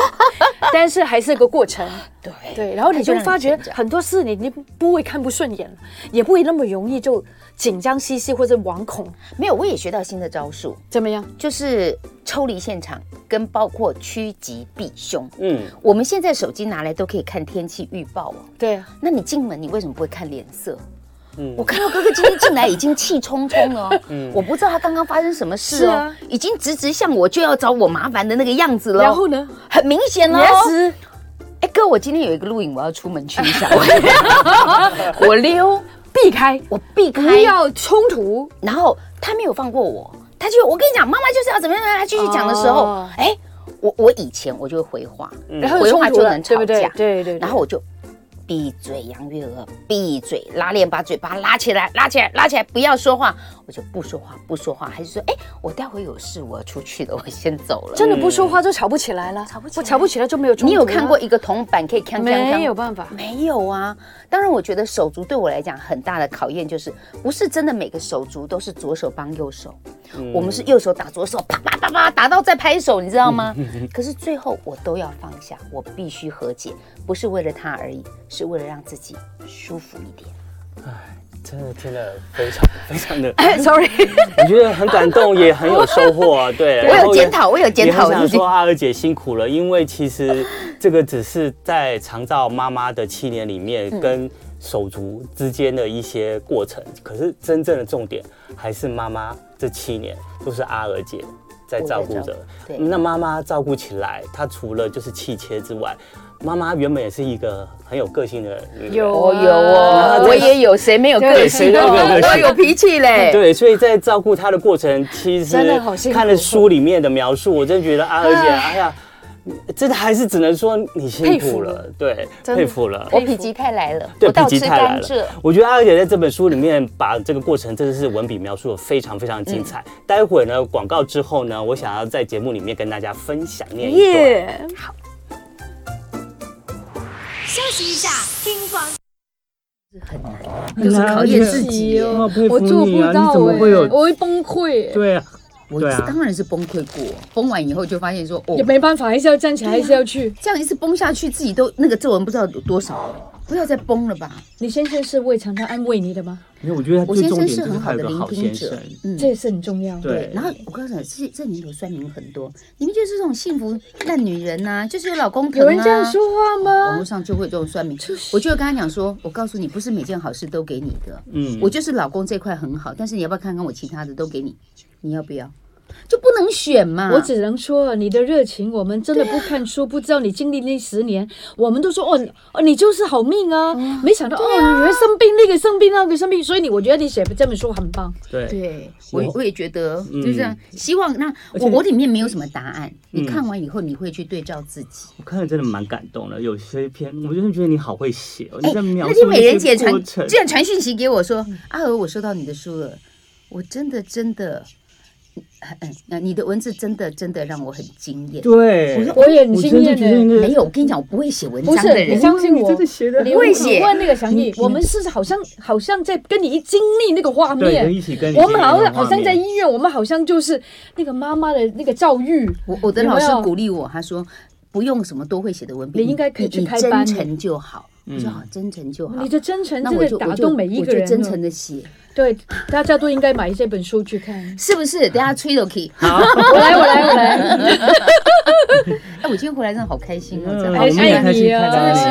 但是还是个过程。对对，然后你就发觉很多事你你不会看不顺眼，也不会那么容易就紧张兮兮或者惶恐。没有，我也学到新的招数。怎么样？就是抽离现场，跟包括趋吉避凶。嗯，我们现在手机拿来都可以看天气预报哦。对啊，那你进门你为什么不会看脸色？我看到哥哥今天进来已经气冲冲了，嗯，我不知道他刚刚发生什么事哦，已经直直向我就要找我麻烦的那个样子了。然后呢，很明显哦。哎哥，我今天有一个录影，我要出门去一下，我溜，避开，我避开，不要冲突。然后他没有放过我，他就我跟你讲，妈妈就是要怎么样，他继续讲的时候，哎，我我以前我就会回话，然后回话就能吵架，对对对，然后我就。闭嘴，杨月娥！闭嘴，拉链把嘴巴拉起来，拉起来，拉起来，不要说话。我就不说话，不说话，还是说，哎，我待会有事，我要出去了，我先走了。真的不说话就吵不起来了，吵不起来，吵不起来就没有。你有看过一个铜板可以锵锵锵？没有办法，没有啊。当然，我觉得手足对我来讲很大的考验就是，不是真的每个手足都是左手帮右手，我们是右手打左手，啪啪啪啪打到再拍手，你知道吗？可是最后我都要放下，我必须和解，不是为了他而已，是为了让自己舒服一点。哎。真的听得非常非常的，sorry，我觉得很感动，也很有收获啊。对，我有检讨，我有检讨。我想说阿娥姐辛苦了，因为其实这个只是在长照妈妈的七年里面跟手足之间的一些过程，可是真正的重点还是妈妈这七年都是阿娥姐在照顾着。那妈妈照顾起来，她除了就是气切之外。妈妈原本也是一个很有个性的人，有有哦，我也有，谁没有个性？我有脾气嘞。对，所以在照顾她的过程，其实看了书里面的描述，我真觉得阿娥姐，哎呀，真的还是只能说你辛苦了，对，佩服了。我否极泰来了，对，否极泰来了。我觉得阿娥姐在这本书里面把这个过程真的是文笔描述的非常非常精彩。待会呢，广告之后呢，我想要在节目里面跟大家分享念一段。好。休息一下，听广。很难，就是考验自己哦。我做不到，怎么会有？我会崩溃。对啊。我当然是崩溃过，崩完以后就发现说，哦，也没办法，还是要站起来，还是要去。这样一次崩下去，自己都那个皱纹不知道有多少，不要再崩了吧。你先生是会常常安慰你的吗？没有我觉得我先生是很好的聆听者，嗯，这也是很重要。对，然后我告诉你，这这年头酸民很多，你们就是这种幸福烂女人呐，就是有老公疼啊。有人这样说话吗？网络上就会有这种酸民，我就会跟他讲说，我告诉你，不是每件好事都给你的，嗯，我就是老公这块很好，但是你要不要看看我其他的都给你，你要不要？就不能选嘛？我只能说，你的热情，我们真的不看书，不知道你经历那十年，我们都说哦哦，你就是好命啊！没想到哦，你会生病，那个生病，那个生病，所以你，我觉得你写这本书很棒。对，对我我也觉得，就是这样。希望那我我里面没有什么答案，你看完以后你会去对照自己。我看了真的蛮感动的，有些篇我真的觉得你好会写哦。你在描述那天美人姐传这样传讯息给我说，阿娥，我收到你的书了，我真的真的。嗯，那你的文字真的真的让我很惊艳。对，我我也很惊艳。没有，我跟你讲，我不会写文章的人。你相信我，你会写。问那个祥毅，我们是好像好像在跟你一经历那个画面，一起跟我们好像好像在医院，我们好像就是那个妈妈的那个教育。我我的老师鼓励我，他说不用什么都会写的文笔，你应该可以去开班，真诚就好。我说好，真诚就好。你的真诚真的打动每一个人，真诚的写。对，大家都应该买这本书去看，是不是？等下吹都可以。好，我来，我来，我来。哎，我今天回来真的好开心哦，好爱你啊！真的是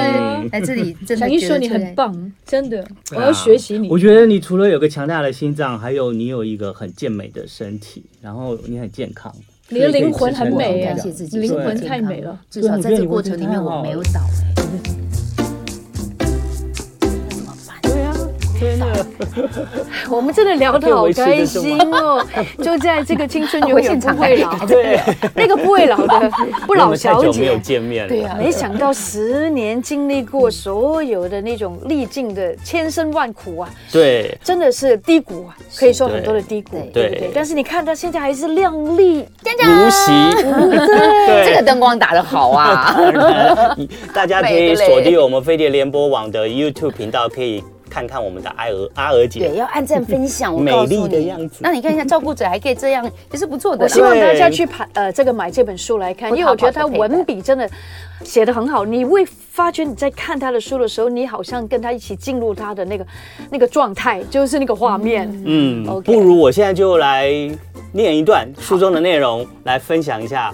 来这里，祥毅说你很棒，真的，我要学习你。我觉得你除了有个强大的心脏，还有你有一个很健美的身体，然后你很健康，你的灵魂很美，感谢自己，灵魂太美了。至少在这过程里面，我没有倒。真的，我们真的聊得好开心哦！就在这个青春永远不会老，对，那个不会老的 不老小姐，没有见面，对啊，没想到十年经历过所有的那种历尽的千辛万苦啊，对，真的是低谷啊，可以说很多的低谷，对。对。但是你看她现在还是靓丽。如昔，对，这个灯光打得好啊！大家可以锁定我们飞碟联播网的 YouTube 频道，可以。看看我们的艾娥阿娥姐，对，要按赞分享，我美丽的样子。那你看一下，照顾者还可以这样，也是不错的。我希望大家去排呃这个买这本书来看，因为我觉得他文笔真的写的很好。你会发觉你在看他的书的时候，你好像跟他一起进入他的那个那个状态，就是那个画面。嗯，不如我现在就来念一段书中的内容，来分享一下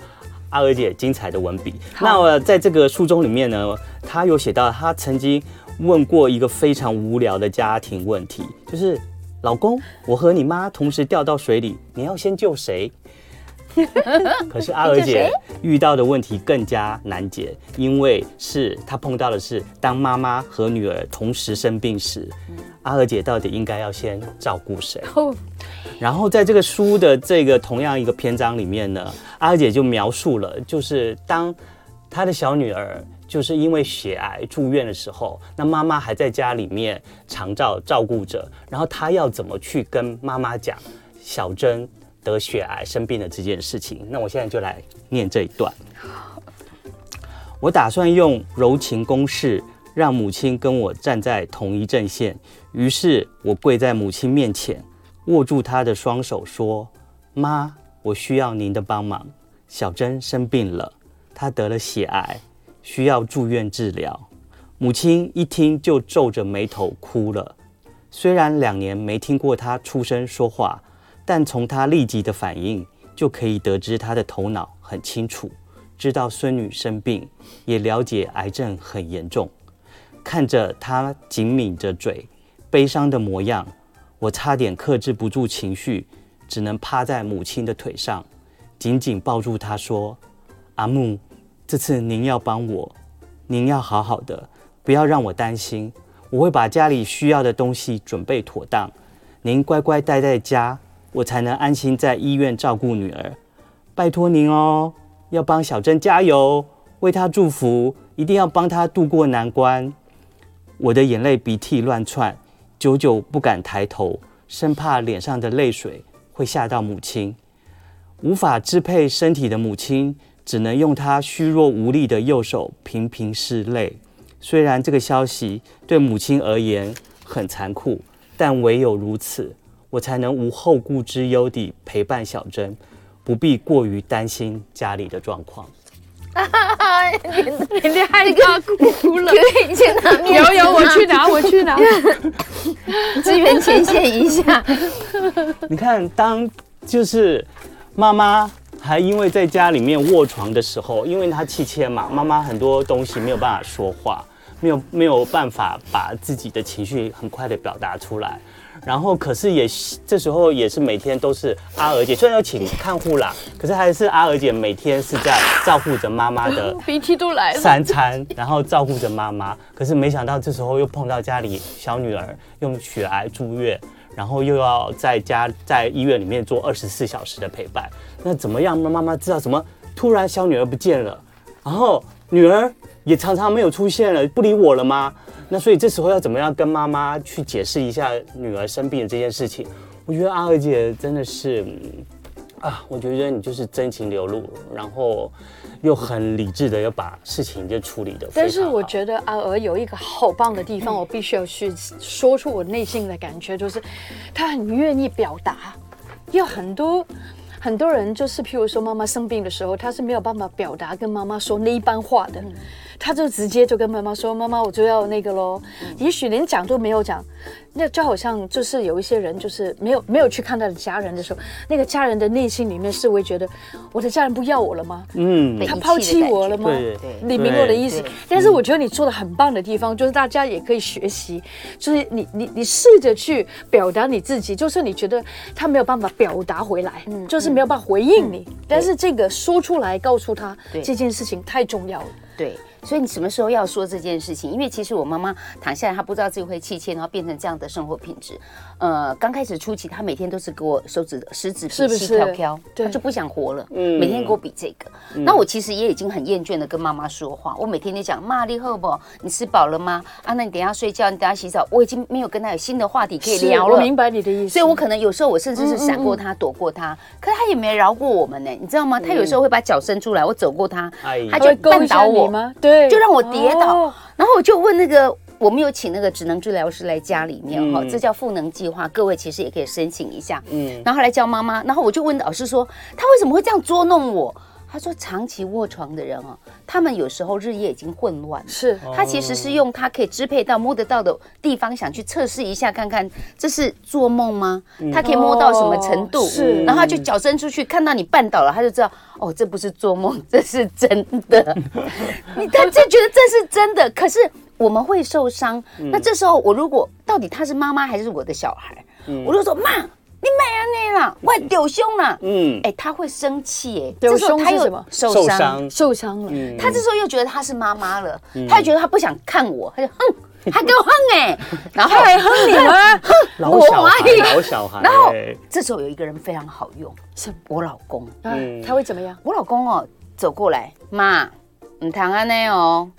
阿娥姐精彩的文笔。那我在这个书中里面呢，他有写到他曾经。问过一个非常无聊的家庭问题，就是老公，我和你妈同时掉到水里，你要先救谁？可是阿娥姐遇到的问题更加难解，因为是她碰到的是当妈妈和女儿同时生病时，阿娥姐到底应该要先照顾谁？然后在这个书的这个同样一个篇章里面呢，阿娥姐就描述了，就是当她的小女儿。就是因为血癌住院的时候，那妈妈还在家里面长照照顾着，然后她要怎么去跟妈妈讲小珍得血癌生病的这件事情？那我现在就来念这一段。我打算用柔情攻势让母亲跟我站在同一阵线，于是我跪在母亲面前，握住她的双手说：“妈，我需要您的帮忙。小珍生病了，她得了血癌。”需要住院治疗，母亲一听就皱着眉头哭了。虽然两年没听过她出声说话，但从她立即的反应就可以得知她的头脑很清楚，知道孙女生病，也了解癌症很严重。看着她紧抿着嘴，悲伤的模样，我差点克制不住情绪，只能趴在母亲的腿上，紧紧抱住她说：“阿木。”这次您要帮我，您要好好的，不要让我担心。我会把家里需要的东西准备妥当，您乖乖待在家，我才能安心在医院照顾女儿。拜托您哦，要帮小珍加油，为她祝福，一定要帮她度过难关。我的眼泪鼻涕乱窜，久久不敢抬头，生怕脸上的泪水会吓到母亲。无法支配身体的母亲。只能用他虚弱无力的右手频频拭泪。虽然这个消息对母亲而言很残酷，但唯有如此，我才能无后顾之忧地陪伴小珍，不必过于担心家里的状况。你你害他哭了，可以去拿面有有，我去拿，我去拿，支援前线一下。你看，当就是妈妈还因为在家里面卧床的时候，因为她气切嘛，妈妈很多东西没有办法说话，没有没有办法把自己的情绪很快的表达出来。然后，可是也这时候也是每天都是阿娥姐，虽然要请看护啦，可是还是阿娥姐每天是在照顾着妈妈的鼻涕都来了三餐，然后照顾着妈妈。可是没想到这时候又碰到家里小女儿用血癌住院，然后又要在家在医院里面做二十四小时的陪伴。那怎么样？妈妈知道怎么突然小女儿不见了，然后女儿也常常没有出现了，不理我了吗？那所以这时候要怎么样跟妈妈去解释一下女儿生病的这件事情？我觉得阿娥姐真的是，啊，我觉得你就是真情流露，然后又很理智的要把事情就处理的。但是我觉得阿娥有一个好棒的地方，我必须要去说出我内心的感觉，就是她很愿意表达，有很多。很多人就是，譬如说妈妈生病的时候，他是没有办法表达跟妈妈说那一般话的，他就直接就跟妈妈说：“妈妈，我就要那个喽。”也许连讲都没有讲。那就好像就是有一些人，就是没有没有去看他的家人的时候，那个家人的内心里面是会觉得，我的家人不要我了吗？嗯，他抛弃我了吗？对对，你明我的意思。但是我觉得你做的很棒的地方，就是大家也可以学习，就是你你你试着去表达你自己，就是你觉得他没有办法表达回来，嗯，就是没有办法回应你，但是这个说出来告诉他这件事情太重要了，对。所以你什么时候要说这件事情？因为其实我妈妈躺下来，她不知道自己会气切，然后变成这样的生活品质。呃，刚开始初期，她每天都是给我手指、食指比细飘飘，她就不想活了。嗯，每天给我比这个。嗯、那我其实也已经很厌倦的跟妈妈说话。我每天就讲：妈，你好不？你吃饱了吗？啊，那你等下睡觉，你等下洗澡。我已经没有跟她有新的话题可以聊了。我明白你的意思。所以我可能有时候我甚至是闪过她，躲过她，可是她也没饶过我们呢。你知道吗？她有时候会把脚伸出来，我走过她，她就绊倒我吗？对，就让我跌。哦、然后我就问那个，我们有请那个职能治疗师来家里面哈，嗯、这叫赋能计划，各位其实也可以申请一下。嗯，然后来教妈妈，然后我就问老师说，他为什么会这样捉弄我？他说，长期卧床的人哦，他们有时候日夜已经混乱，是他其实是用他可以支配到摸得到的地方，想去测试一下，看看这是做梦吗？他可以摸到什么程度？是，然后他就脚伸出去，看到你绊倒了，他就知道。哦，这不是做梦，这是真的。你他就觉得这是真的，可是我们会受伤。嗯、那这时候，我如果到底他是妈妈还是我的小孩，嗯、我就说妈，你没有你啦，我丢胸啦。嗯，哎，他会生气哎，丢胸是什么？受伤，受伤了。嗯、他这时候又觉得他是妈妈了，嗯、他就觉得他不想看我，他就哼。还给我哼哎，然后还哼你吗？老小孩，老小孩。然后这时候有一个人非常好用，是我老公。嗯，他会怎么样？我老公哦，走过来，妈，唔通安尼哦，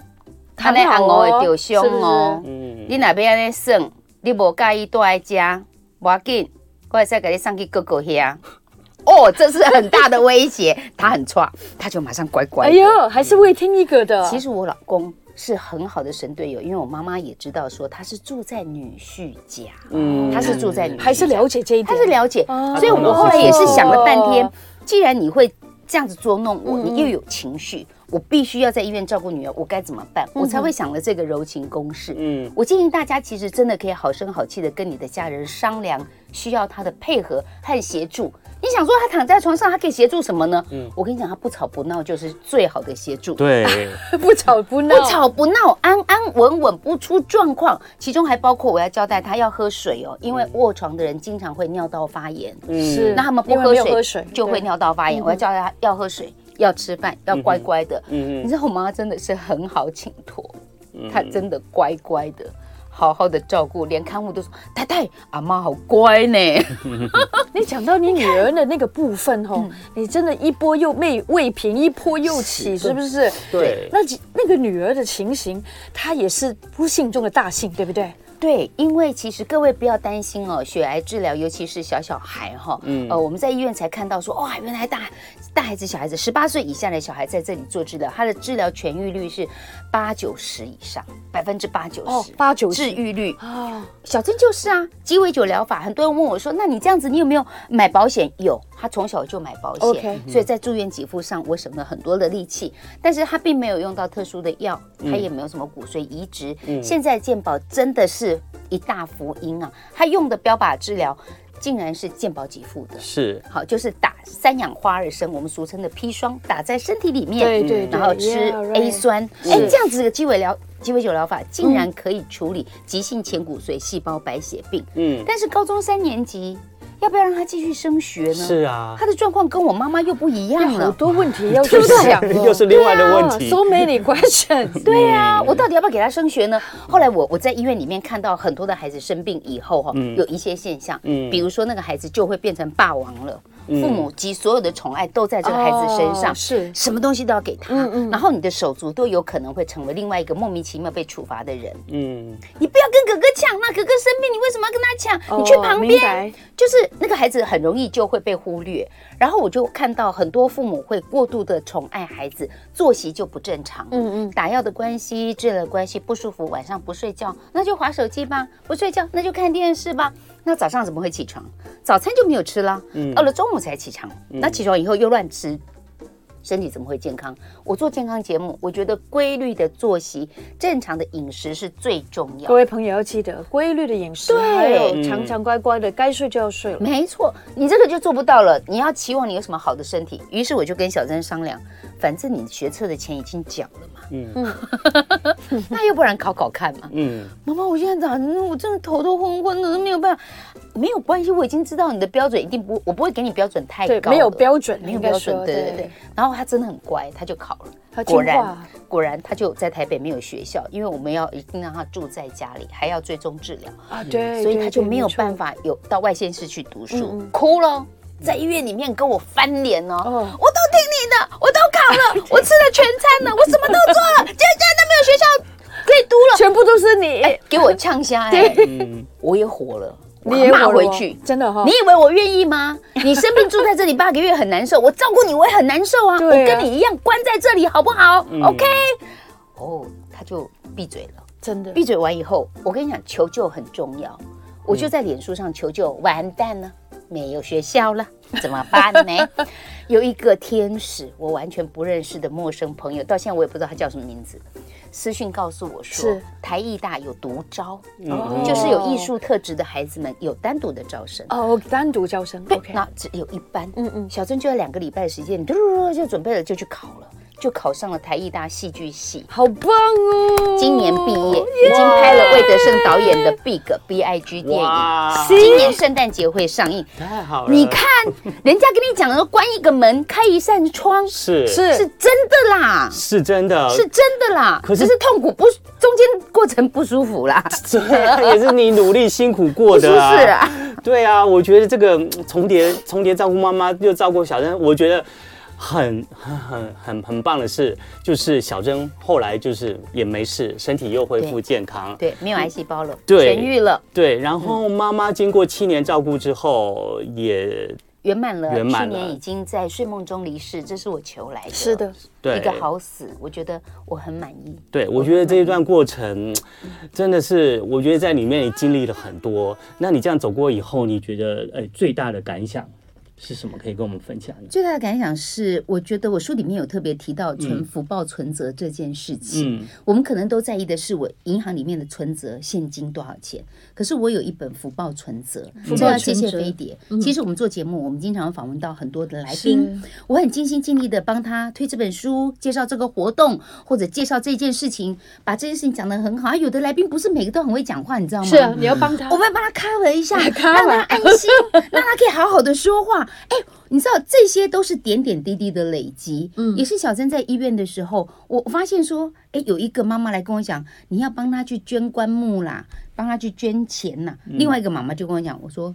他那喊我会丢胸哦。嗯，你那边安尼算，你无介意多爱家，不要紧，我会再给你上去哥哥遐。哦，这是很大的威胁，他很差，他就马上乖乖。哎呦，还是会听一个的。其实我老公。是很好的神队友，因为我妈妈也知道说他是住在女婿家，嗯，他是住在女婿家，还是了解这一点，他是了解，所以我后来也是想了半天，既然你会这样子捉弄我，你又有情绪，我必须要在医院照顾女儿，我该怎么办？我才会想了这个柔情公式。嗯，我建议大家其实真的可以好声好气的跟你的家人商量，需要他的配合和协助。你想说他躺在床上，他可以协助什么呢？嗯，我跟你讲，他不吵不闹就是最好的协助。对，不吵不闹，不吵不闹，安安稳稳，不出状况。其中还包括我要交代他要喝水哦，因为卧床的人经常会尿道发炎。嗯，是。那他们不喝水就会尿道发炎。我要交代他要喝水，要吃饭，要乖乖的。嗯嗯。你知道我妈真的是很好请托，她真的乖乖的。好好的照顾，连看护都说：“太太，阿妈好乖呢。”你讲到你女儿的那个部分哦，你真的一波又未未平，一波又起，是不是？对。那那个女儿的情形，她也是不幸中的大幸，对不对？对，因为其实各位不要担心哦，血癌治疗，尤其是小小孩哈，嗯，呃，我们在医院才看到说，哇，原来大大孩子、小孩子，十八岁以下的小孩在这里做治疗，他的治疗痊愈率是八九十以上，百分之八九十，八九十治愈率啊。小珍就是啊，鸡尾酒疗法，很多人问我说，那你这样子，你有没有买保险？有，他从小就买保险.所以在住院给付上我省了很多的力气，但是他并没有用到特殊的药，他也没有什么骨髓移植，嗯、现在健保真的是。一大福音啊！他用的标靶治疗竟然是健保给付的，是好，就是打三氧化二砷，我们俗称的砒霜，打在身体里面，对对，然后吃 A 酸，哎，这样子的鸡尾疗鸡尾酒疗法竟然可以处理急性前骨髓细胞白血病，嗯，但是高中三年级。要不要让他继续升学呢？是啊，他的状况跟我妈妈又不一样了，好多问题要去想，又是另外的问题。So many questions。对啊，我到底要不要给他升学呢？后来我我在医院里面看到很多的孩子生病以后哈，有一些现象，嗯，比如说那个孩子就会变成霸王了。父母及所有的宠爱都在这个孩子身上，是什么东西都要给他，然后你的手足都有可能会成为另外一个莫名其妙被处罚的人。嗯，你不要跟哥哥抢，那哥哥生病，你为什么要跟他抢？你去旁边，就是那个孩子很容易就会被忽略。然后我就看到很多父母会过度的宠爱孩子，作息就不正常。嗯嗯，打药的关系，治疗的关系不舒服，晚上不睡觉，那就划手机吧；不睡觉，那就看电视吧。那早上怎么会起床？早餐就没有吃了，到了中午才起床。那起床以后又乱吃。身体怎么会健康？我做健康节目，我觉得规律的作息、正常的饮食是最重要。各位朋友要记得规律的饮食，对，常常乖乖的，该睡就要睡了。没错，你这个就做不到了。你要期望你有什么好的身体？于是我就跟小珍商量，反正你学测的钱已经缴了嘛，嗯，那要不然考考看嘛。嗯，妈妈，我现在咋？我真的头都昏昏的，都没有办法。没有关系，我已经知道你的标准一定不，我不会给你标准太高。没有标准，没有标准，对对对。然后他真的很乖，他就考了。果然，果然他就在台北没有学校，因为我们要一定让他住在家里，还要追踪治疗啊。对，所以他就没有办法有到外县市去读书，哭了，在医院里面跟我翻脸哦。我都听你的，我都考了，我吃了全餐了，我什么都做了，现在都没有学校可以读了，全部都是你给我呛瞎，哎，我也火了。骂回去，真的哈？你以为我愿意吗？你生病住在这里八个月很难受，我照顾你我也很难受啊！我跟你一样关在这里好不好？OK？哦，他就闭嘴了，真的。闭嘴完以后，我跟你讲，求救很重要。我就在脸书上求救，完蛋了，没有学校了，怎么办呢？有一个天使，我完全不认识的陌生朋友，到现在我也不知道他叫什么名字。私讯告诉我说，是。台艺大有独招，嗯、就是有艺术特质的孩子们有单独的招生。哦，单独招生，对那只有一班，嗯嗯，小珍就要两个礼拜的时间，嘟嘟嘟就准备了，就去考了。就考上了台艺大戏剧系，好棒哦！今年毕业，已经拍了魏德圣导演的《Big B I G》电影，今年圣诞节会上映。太好了！你看，人家跟你讲的，关一个门，开一扇窗，是是是真的啦，是真的，是真的啦。可是痛苦不，中间过程不舒服啦。对，也是你努力辛苦过的啊。是啊，对啊，我觉得这个重叠重叠照顾妈妈又照顾小珍，我觉得。很很很很很棒的是，就是小珍后来就是也没事，身体又恢复健康，对，没有癌细胞了，对，痊愈了，对。然后妈妈经过七年照顾之后也圆满了，圆满了，去年已经在睡梦中离世，这是我求来的，是的，对，一个好死，我觉得我很满意。对，我觉得这一段过程真的是，我觉得在里面也经历了很多。那你这样走过以后，你觉得哎最大的感想？是什么可以跟我们分享？最大的感想是，我觉得我书里面有特别提到存福报存折这件事情。嗯，我们可能都在意的是我银行里面的存折现金多少钱，可是我有一本福报存折。福报存折，谢谢飞碟。其实我们做节目，我们经常访问到很多的来宾，我很尽心尽力的帮他推这本书，介绍这个活动，或者介绍这件事情，把这件事情讲得很好。有的来宾不是每个都很会讲话，你知道吗？是啊，你要帮他，我们要帮他 cover 一下，让他安心，让他可以好好的说话。哎，你知道这些都是点点滴滴的累积，嗯，也是小珍在医院的时候，我发现说，哎，有一个妈妈来跟我讲，你要帮她去捐棺木啦，帮她去捐钱呐。嗯、另外一个妈妈就跟我讲，我说，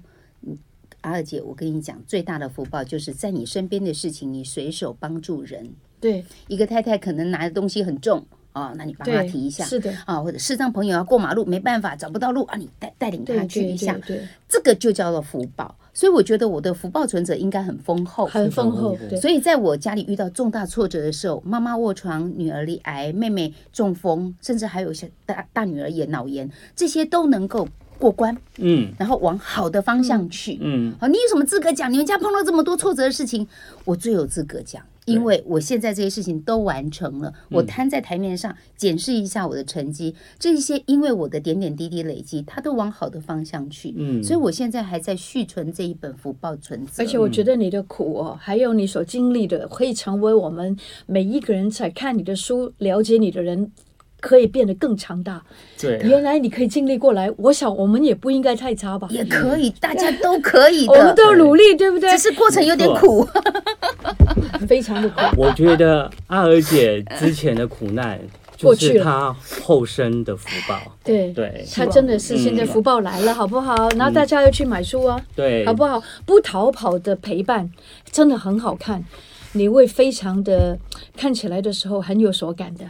阿二姐，我跟你讲，最大的福报就是在你身边的事情，你随手帮助人。对，一个太太可能拿的东西很重。啊，那你帮他提一下，是的啊，或者视障朋友要过马路没办法找不到路啊，你带带领他去一下，对对对对，这个就叫做福报。所以我觉得我的福报存折应该很丰厚，很丰厚。所以在我家里遇到重大挫折的时候，妈妈卧床，女儿罹癌，妹妹中风，甚至还有一些大大女儿也脑炎，这些都能够。过关，嗯，然后往好的方向去，嗯，好，你有什么资格讲？你们家碰到这么多挫折的事情，我最有资格讲，因为我现在这些事情都完成了，我摊在台面上检视一下我的成绩，这些因为我的点点滴滴累积，它都往好的方向去，嗯，所以我现在还在续存这一本福报存折，而且我觉得你的苦哦，还有你所经历的，会成为我们每一个人在看你的书、了解你的人。可以变得更强大。对，原来你可以经历过来。我想我们也不应该太差吧？也可以，大家都可以的。我们都努力，对不对？只是过程有点苦，非常的苦。我觉得阿娥姐之前的苦难，就是她后生的福报。对对，她真的是现在福报来了，好不好？然后大家要去买书啊，对，好不好？不逃跑的陪伴真的很好看，你会非常的看起来的时候很有所感的。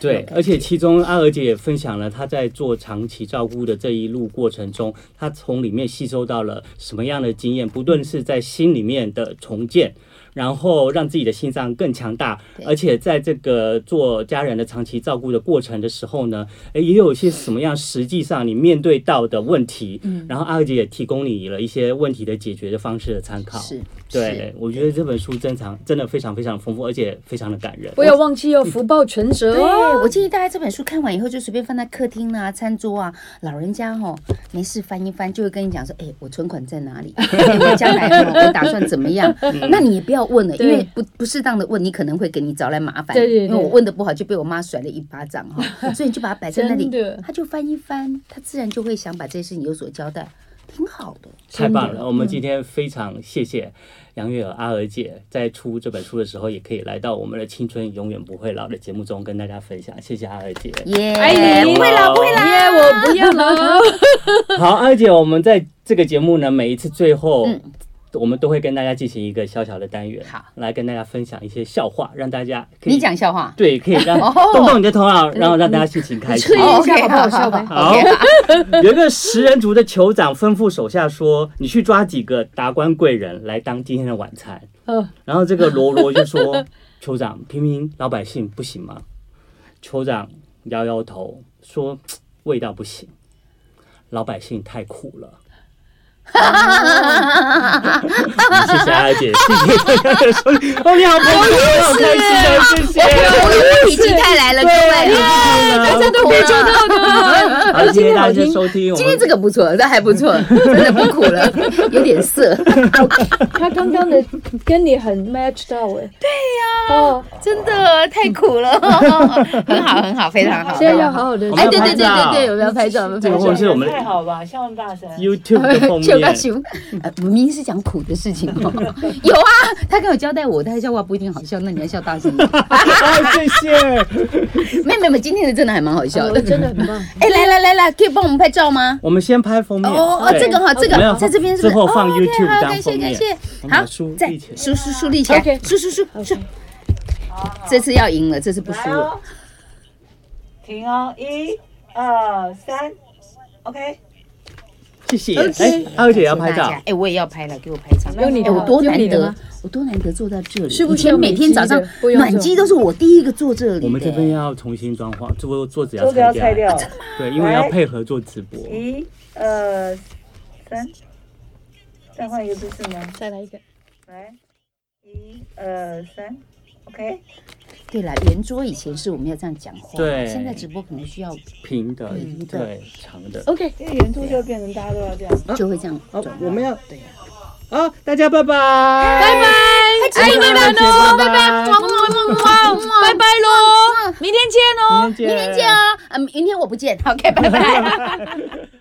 对，而且其中阿娥姐也分享了她在做长期照顾的这一路过程中，她从里面吸收到了什么样的经验，不论是在心里面的重建。然后让自己的心脏更强大，而且在这个做家人的长期照顾的过程的时候呢，诶，也有一些什么样实际上你面对到的问题，嗯，然后阿娥姐也提供你了一些问题的解决的方式的参考。是，对，我觉得这本书珍藏真的非常非常丰富，而且非常的感人。不要忘记要福报存折。对，我建议大家这本书看完以后就随便放在客厅啊、餐桌啊，老人家哦没事翻一翻，就会跟你讲说，哎，我存款在哪里？我将来我打算怎么样？那你也不要。问了，因为不不适当的问，你可能会给你找来麻烦。对对对，因为我问的不好，就被我妈甩了一巴掌哈。所以你就把它摆在那里，他就翻一翻，他自然就会想把这些事情有所交代，挺好的。太棒了！我们今天非常谢谢杨月娥阿娥姐，在出这本书的时候，也可以来到我们的青春永远不会老的节目中跟大家分享。谢谢阿娥姐，耶！爱你，不会老，不会老，耶！我不要老。好，阿娥姐，我们在这个节目呢，每一次最后。我们都会跟大家进行一个小小的单元，好，来跟大家分享一些笑话，让大家可以你讲笑话，对，可以让 动动你的头脑，然后让大家心情开心。吹一下好不好笑吧？好，有一个食人族的酋长吩咐手下说：“你去抓几个达官贵人来当今天的晚餐。”嗯，然后这个罗罗就说：“酋长，平民老百姓不行吗？”酋长摇摇头说：“味道不行，老百姓太苦了。”哈哈哈哈哈！谢谢阿姐，谢谢大家的收听。哦，你好，朋友，我好开心啊！谢谢。我的体积太来了，各位，大家都可以做到的。好，谢谢大家收听。今天这个不错，这还不错，真的不苦了，有点涩。他刚刚的跟你很 match 到哎。对呀，哦，真的太苦了，很好，很好，非常好。现在要好好的，哎，对对对对对，我们要拍照，这个是我们太好吧，笑万大神 YouTube 的封面。呃，明明是讲苦的事情哦。有啊，他跟我交代我，他的笑话不一定好笑，那你要笑大声一点。谢谢。没有没有，今天的真的还蛮好笑的，真的很棒。哎，来来来来，可以帮我们拍照吗？我们先拍封面。哦哦，这个哈，这个在这边是。之后放 YouTube 当封面。感谢感谢。好，再输输输立起来，输输输输。这次要赢了，这次不输了。停哦，一、二、三，OK。谢谢，哎，阿娥姐要拍照，哎，我也要拍了，给我拍照。有你的，我多难得，我多难得坐在这里。以前每天早上暖机都是我第一个坐这里。我们这边要重新装潢，桌桌子要拆掉。对，因为要配合做直播。一、二、三，再换一个姿势吗？再来一个。来，一、二、三，OK。对了，圆桌以前是我们要这样讲话，对，现在直播可能需要平的，对，长的。OK，因为圆桌就变成大家都要这样，就会这样。好，我们要对。好，大家拜拜，拜拜，爱你们哦，拜拜，么么么么，拜拜喽，明天见哦，明天见哦，啊，明天我不见，OK，拜拜。